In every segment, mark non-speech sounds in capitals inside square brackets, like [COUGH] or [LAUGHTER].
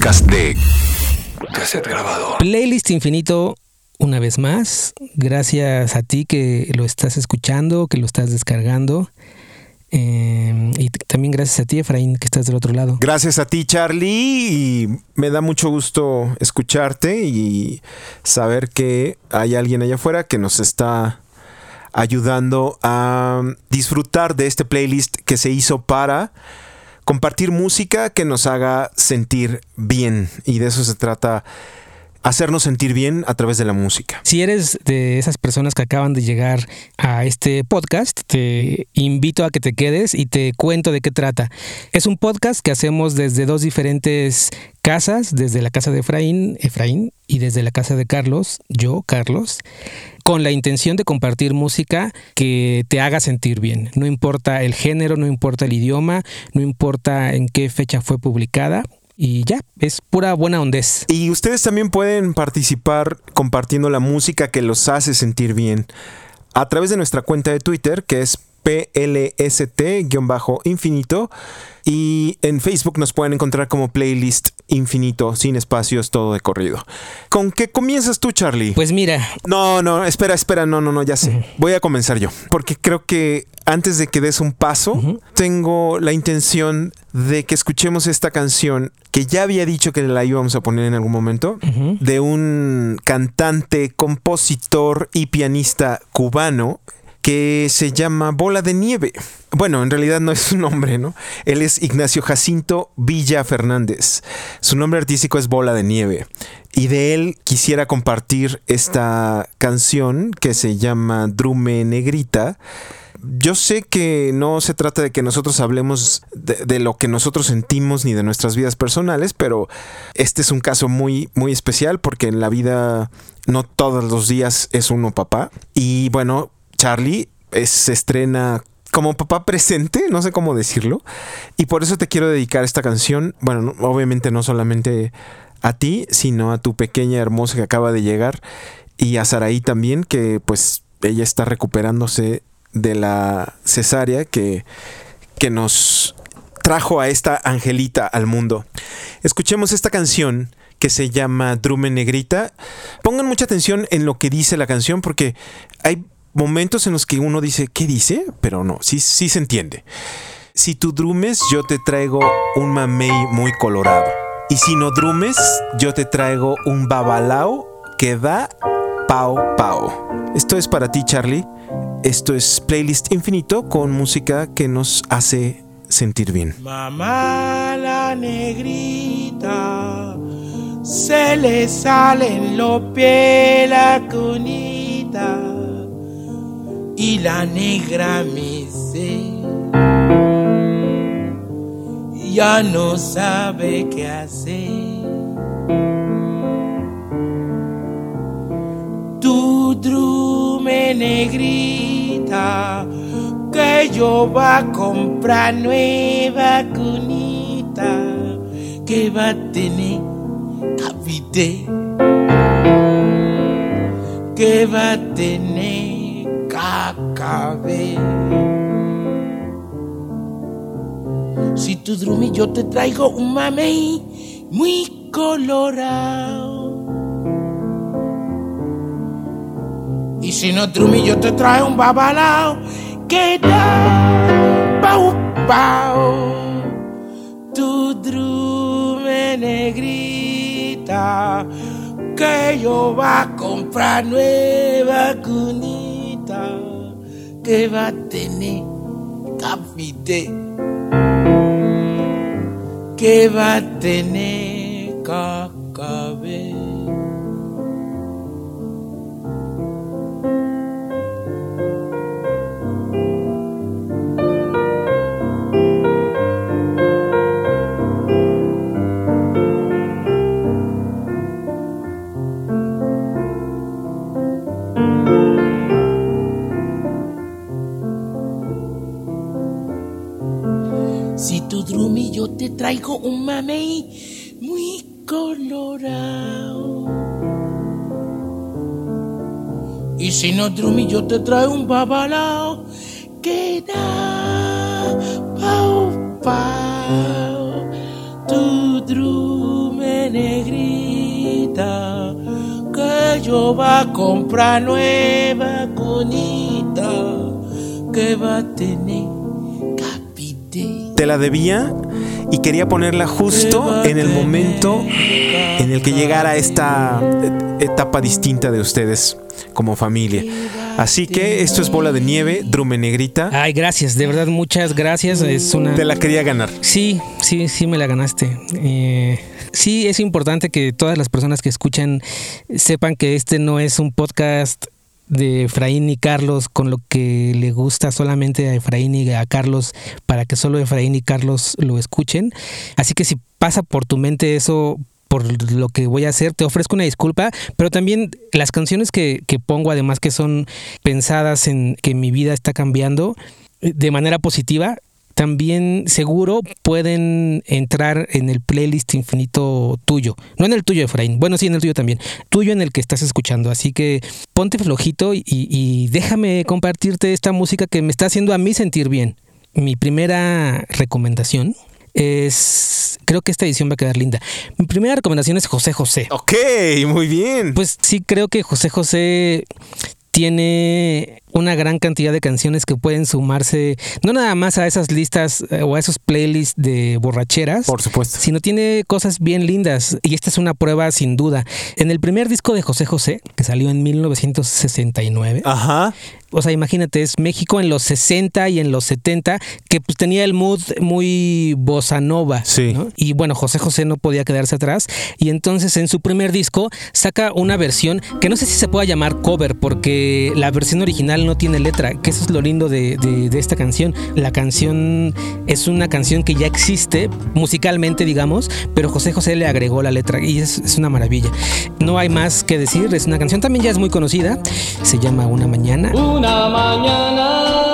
podcast de Cassette Grabado. Playlist Infinito, una vez más. Gracias a ti que lo estás escuchando, que lo estás descargando. Eh, y también gracias a ti, Efraín, que estás del otro lado. Gracias a ti, Charlie. Y me da mucho gusto escucharte y saber que hay alguien allá afuera que nos está ayudando a disfrutar de este playlist que se hizo para compartir música que nos haga sentir bien. Y de eso se trata hacernos sentir bien a través de la música. Si eres de esas personas que acaban de llegar a este podcast, te invito a que te quedes y te cuento de qué trata. Es un podcast que hacemos desde dos diferentes casas, desde la casa de Efraín, Efraín, y desde la casa de Carlos, yo, Carlos, con la intención de compartir música que te haga sentir bien. No importa el género, no importa el idioma, no importa en qué fecha fue publicada, y ya, es pura buena ondez. Y ustedes también pueden participar compartiendo la música que los hace sentir bien a través de nuestra cuenta de Twitter, que es PLST-infinito. Y en Facebook nos pueden encontrar como playlist infinito, sin espacios, todo de corrido. ¿Con qué comienzas tú, Charlie? Pues mira. No, no, espera, espera, no, no, no, ya sé. Voy a comenzar yo. Porque creo que antes de que des un paso, tengo la intención de que escuchemos esta canción que ya había dicho que la íbamos a poner en algún momento, de un cantante, compositor y pianista cubano que se llama Bola de Nieve. Bueno, en realidad no es su nombre, ¿no? Él es Ignacio Jacinto Villa Fernández. Su nombre artístico es Bola de Nieve. Y de él quisiera compartir esta canción que se llama Drume Negrita. Yo sé que no se trata de que nosotros hablemos de, de, lo que nosotros sentimos ni de nuestras vidas personales, pero este es un caso muy, muy especial porque en la vida no todos los días es uno papá. Y bueno, Charlie es, se estrena como papá presente, no sé cómo decirlo, y por eso te quiero dedicar esta canción, bueno, no, obviamente no solamente a ti, sino a tu pequeña hermosa que acaba de llegar, y a Saraí también, que pues ella está recuperándose de la cesárea que, que nos trajo a esta angelita al mundo. Escuchemos esta canción que se llama Drume Negrita. Pongan mucha atención en lo que dice la canción porque hay momentos en los que uno dice, ¿qué dice? Pero no, sí, sí se entiende. Si tú drumes, yo te traigo un mamey muy colorado. Y si no drumes, yo te traigo un babalao que da pao pao. Esto es para ti, Charlie. Esto es Playlist Infinito con música que nos hace sentir bien. Mamá la negrita, se le salen los pies la cunita y la negra dice, ya no sabe qué hacer. Tu drume negrita, que yo va a comprar nueva cunita, que va a tener cavite, que va a tener cacabe. Si tu drumi yo te traigo un mamey muy colorado. Y si no drumi yo te traigo un babalao que da pau pau. Tu drume negrita que yo va a comprar nueva cunita que va a tener café que va a tener. te traigo un mamey muy colorado. Y si no, Drumi, yo te traigo un babalao que da pau pau. Tu drume negrita, que yo va a comprar nueva conita, que va a tener capite. ¿Te la debía? Y quería ponerla justo en el momento en el que llegara esta et- etapa distinta de ustedes como familia. Así que esto es Bola de Nieve, Drume Negrita. Ay, gracias, de verdad, muchas gracias. Es una. Te la quería ganar. Sí, sí, sí me la ganaste. Eh, sí, es importante que todas las personas que escuchan sepan que este no es un podcast de Efraín y Carlos con lo que le gusta solamente a Efraín y a Carlos para que solo Efraín y Carlos lo escuchen. Así que si pasa por tu mente eso por lo que voy a hacer, te ofrezco una disculpa, pero también las canciones que, que pongo, además que son pensadas en que mi vida está cambiando eh, de manera positiva, también seguro pueden entrar en el playlist infinito tuyo. No en el tuyo, Efraín. Bueno, sí, en el tuyo también. Tuyo en el que estás escuchando. Así que ponte flojito y, y déjame compartirte esta música que me está haciendo a mí sentir bien. Mi primera recomendación es... Creo que esta edición va a quedar linda. Mi primera recomendación es José José. Ok, muy bien. Pues sí, creo que José José tiene una gran cantidad de canciones que pueden sumarse, no nada más a esas listas eh, o a esos playlists de borracheras, Por supuesto. sino tiene cosas bien lindas y esta es una prueba sin duda. En el primer disco de José José, que salió en 1969, Ajá. o sea, imagínate, es México en los 60 y en los 70, que pues tenía el mood muy bossa nova. Sí. ¿no? Y bueno, José José no podía quedarse atrás. Y entonces en su primer disco saca una versión que no sé si se pueda llamar cover, porque la versión original no tiene letra, que eso es lo lindo de, de- esta canción. La canción es una canción que ya existe musicalmente, digamos, pero José José le agregó la letra y es, es una maravilla. No hay más que decir, es una canción también ya es muy conocida, se llama Una Mañana. Una mañana,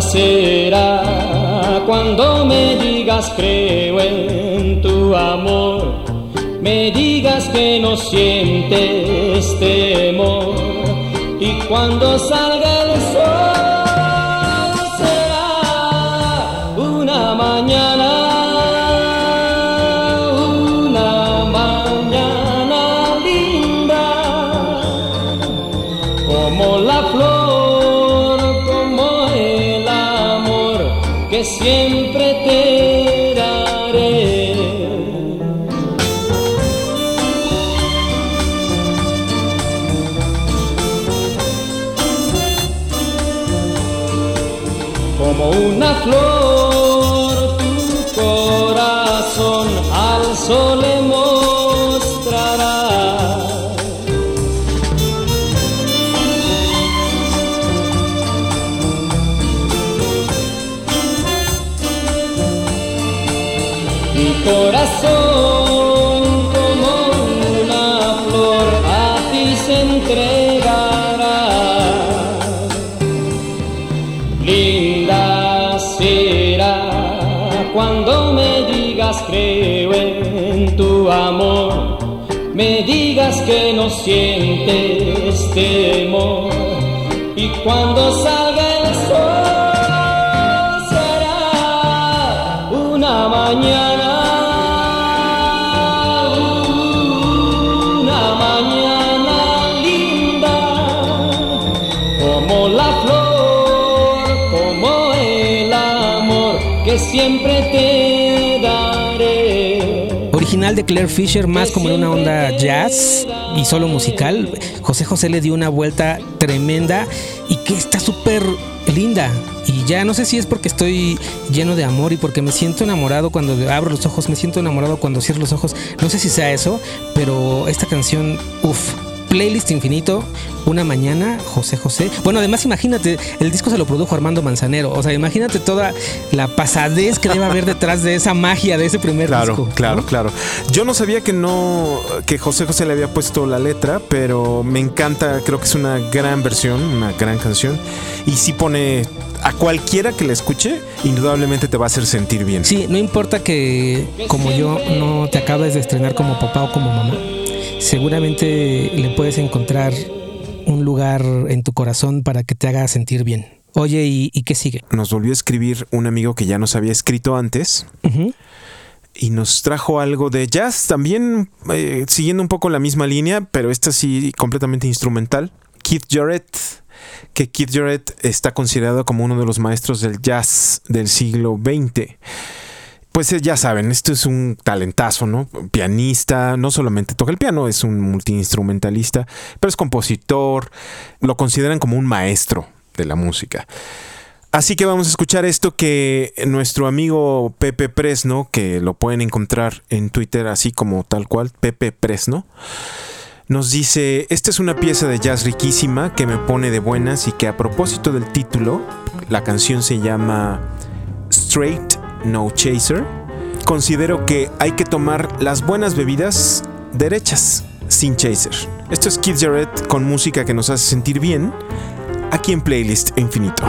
será cuando me digas creo en tu amor, me digas que no sientes temor. Y cuando salga el sol como una flor tu corazón al sol y cuando salga De Claire Fisher, más como en una onda jazz y solo musical. José José le dio una vuelta tremenda y que está súper linda. Y ya no sé si es porque estoy lleno de amor y porque me siento enamorado cuando abro los ojos, me siento enamorado cuando cierro los ojos. No sé si sea eso, pero esta canción, uff, playlist infinito, una mañana, José José. Bueno, además imagínate, el disco se lo produjo Armando Manzanero. O sea, imagínate toda la pasadez que debe haber detrás de esa magia de ese primer Claro, disco. claro, ¿no? claro. Yo no sabía que no, que José José le había puesto la letra, pero me encanta, creo que es una gran versión, una gran canción. Y sí pone a cualquiera que la escuche, indudablemente te va a hacer sentir bien. Sí, no importa que como yo no te acabes de estrenar como papá o como mamá, seguramente le puedes encontrar un lugar en tu corazón para que te haga sentir bien. Oye, ¿y, y qué sigue? Nos volvió a escribir un amigo que ya nos había escrito antes y nos trajo algo de jazz, también eh, siguiendo un poco la misma línea, pero esta sí completamente instrumental. Keith Jarrett, que Keith Jarrett está considerado como uno de los maestros del jazz del siglo XX. Pues eh, ya saben, esto es un talentazo, ¿no? Pianista, no solamente toca el piano, es un multiinstrumentalista, pero es compositor, lo consideran como un maestro de la música. Así que vamos a escuchar esto que nuestro amigo Pepe Presno, que lo pueden encontrar en Twitter así como tal cual, Pepe Presno, nos dice, esta es una pieza de jazz riquísima que me pone de buenas y que a propósito del título, la canción se llama Straight No Chaser, considero que hay que tomar las buenas bebidas derechas, sin chaser. Esto es Kid Jarrett con música que nos hace sentir bien, aquí en Playlist Infinito.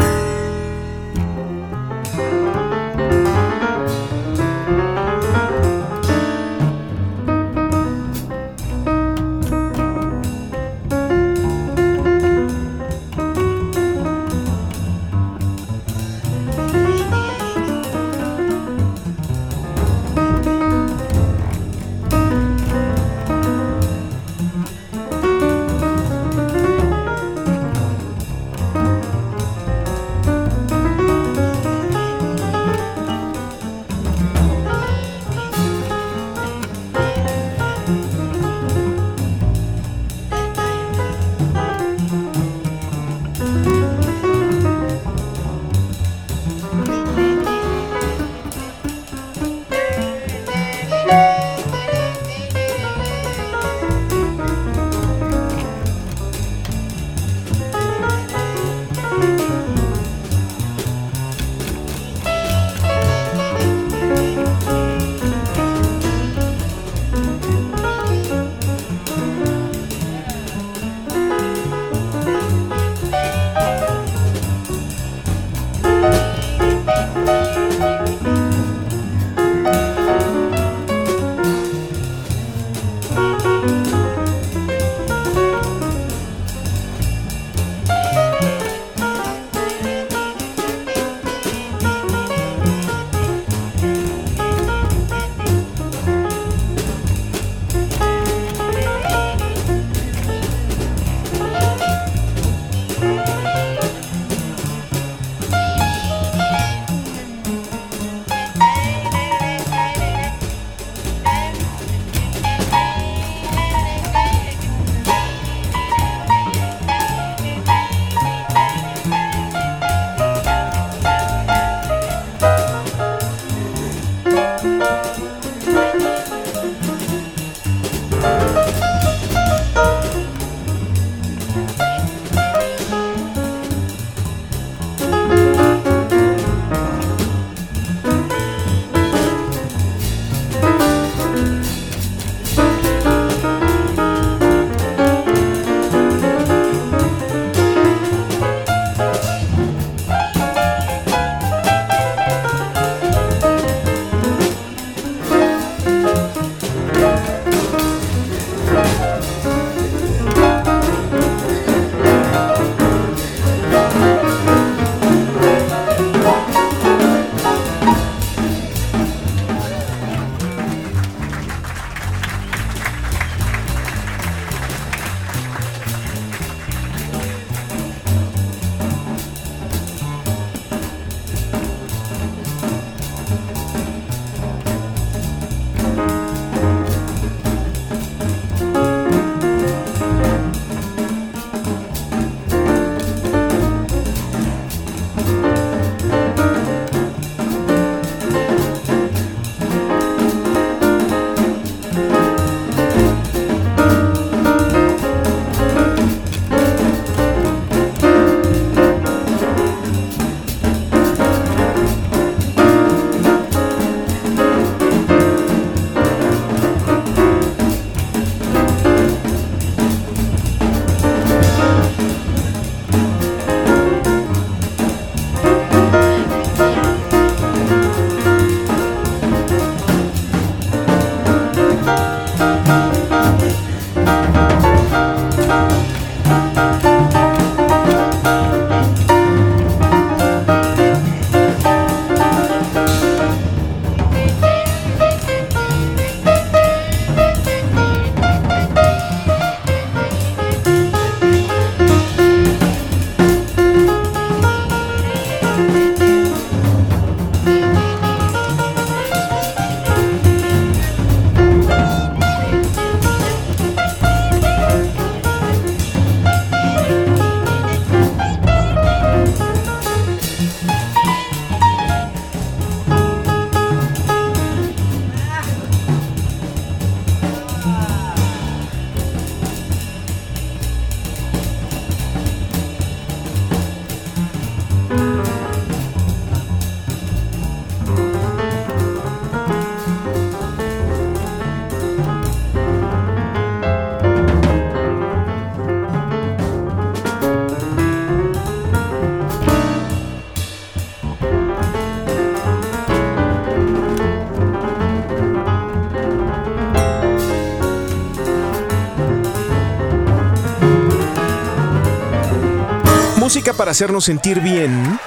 Para hacernos sentir bien.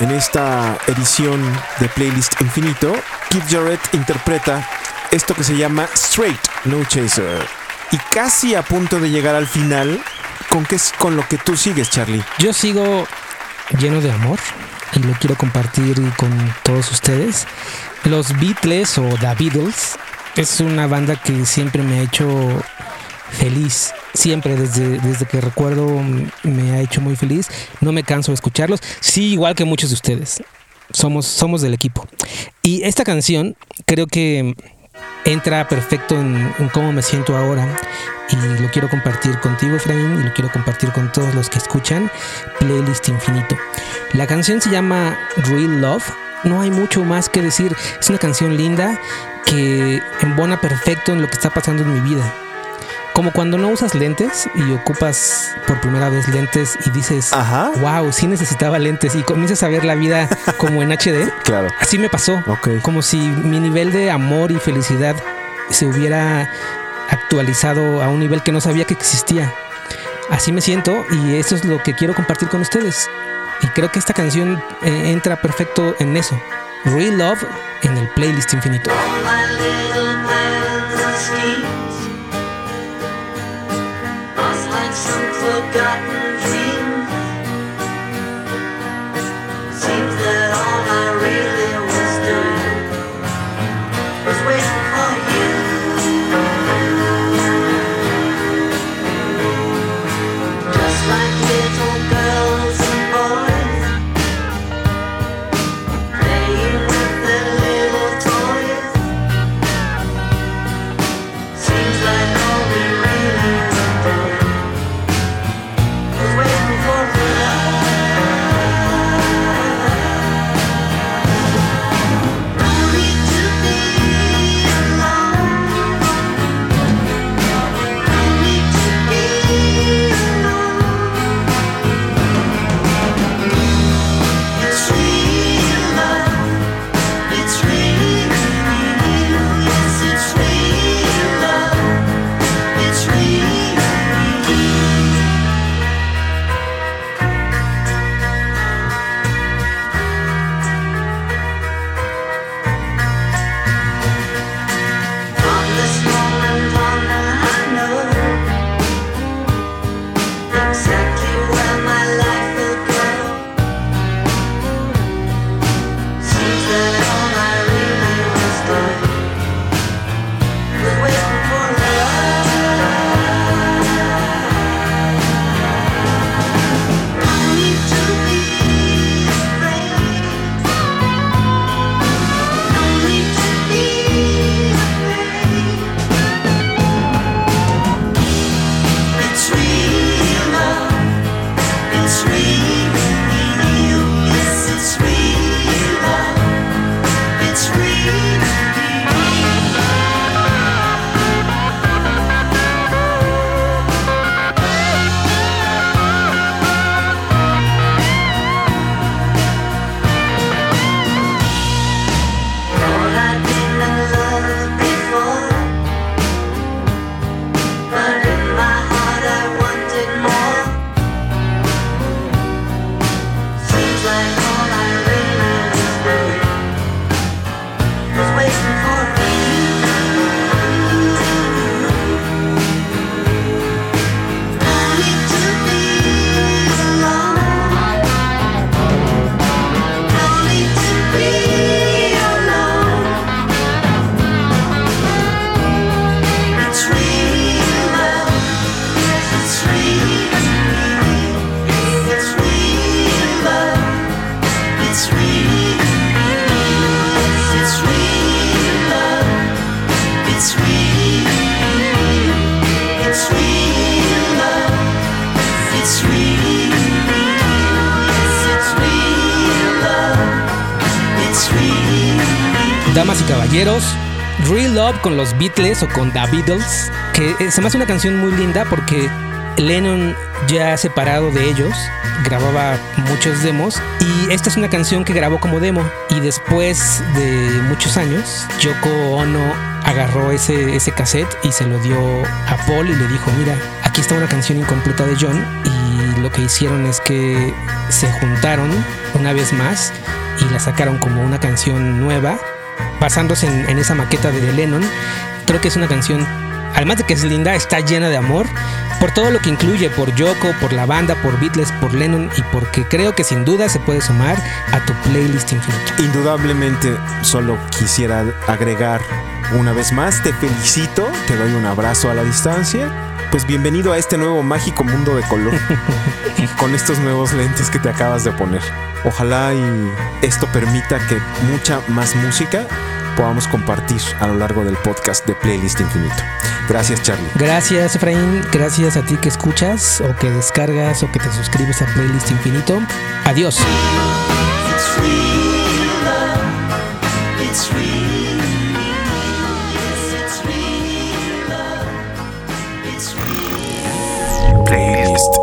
En esta edición de Playlist Infinito, Kid Jarrett interpreta esto que se llama Straight No Chaser. Y casi a punto de llegar al final, ¿con qué es con lo que tú sigues, Charlie? Yo sigo lleno de amor y lo quiero compartir con todos ustedes. Los Beatles o The Beatles es una banda que siempre me ha hecho feliz. Siempre, desde, desde que recuerdo, mm, me ha hecho muy feliz. No me canso de escucharlos. Sí, igual que muchos de ustedes. Somos, somos del equipo. Y esta canción creo que entra perfecto en, en cómo me siento ahora. Y lo quiero compartir contigo, Efraín, y lo quiero compartir con todos los que escuchan. Playlist Infinito. La canción se llama Real Love. No hay mucho más que decir. Es una canción linda que embona perfecto en lo que está pasando en mi vida. Como cuando no usas lentes y ocupas por primera vez lentes y dices, Ajá. wow, sí necesitaba lentes y comienzas a ver la vida como en HD. [LAUGHS] Claro. Así me pasó. Ok. Como si mi nivel de amor y felicidad se hubiera actualizado a un nivel que no sabía que existía. Así me siento y eso es lo que quiero compartir con ustedes. Y creo que esta canción eh, entra perfecto en eso. Real Love en el playlist infinito. my forgotten dream Seems that all I really Love con los Beatles o con The Beatles, que eh, se me una canción muy linda porque Lennon ya separado de ellos grababa muchos demos y esta es una canción que grabó como demo y después de muchos años Yoko Ono agarró ese, ese cassette y se lo dio a Paul y le dijo mira aquí está una canción incompleta de John y lo que hicieron es que se juntaron una vez más y la sacaron como una canción nueva, basándose en, esa maqueta de Lennon. Creo que es una canción, además de que es linda, está llena de amor por todo lo que incluye, por Yoko, por la banda, por Beatles, por Lennon y porque creo que sin duda se puede sumar a tu playlist infinito. Indudablemente, solo quisiera agregar una vez más, te felicito, te doy un abrazo a la distancia. Pues bienvenido a este nuevo mágico mundo de color [LAUGHS] con estos nuevos lentes que te acabas de poner. Ojalá y esto permita que mucha más música podamos compartir a lo largo del podcast de Playlist Infinito. Gracias, Charlie. Gracias, Efraín. Gracias a ti que escuchas o que descargas o que te suscribes a Playlist Infinito. Adiós. It's real love. It's real.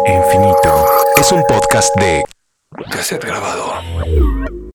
Infinito. Es un podcast de cassette grabado.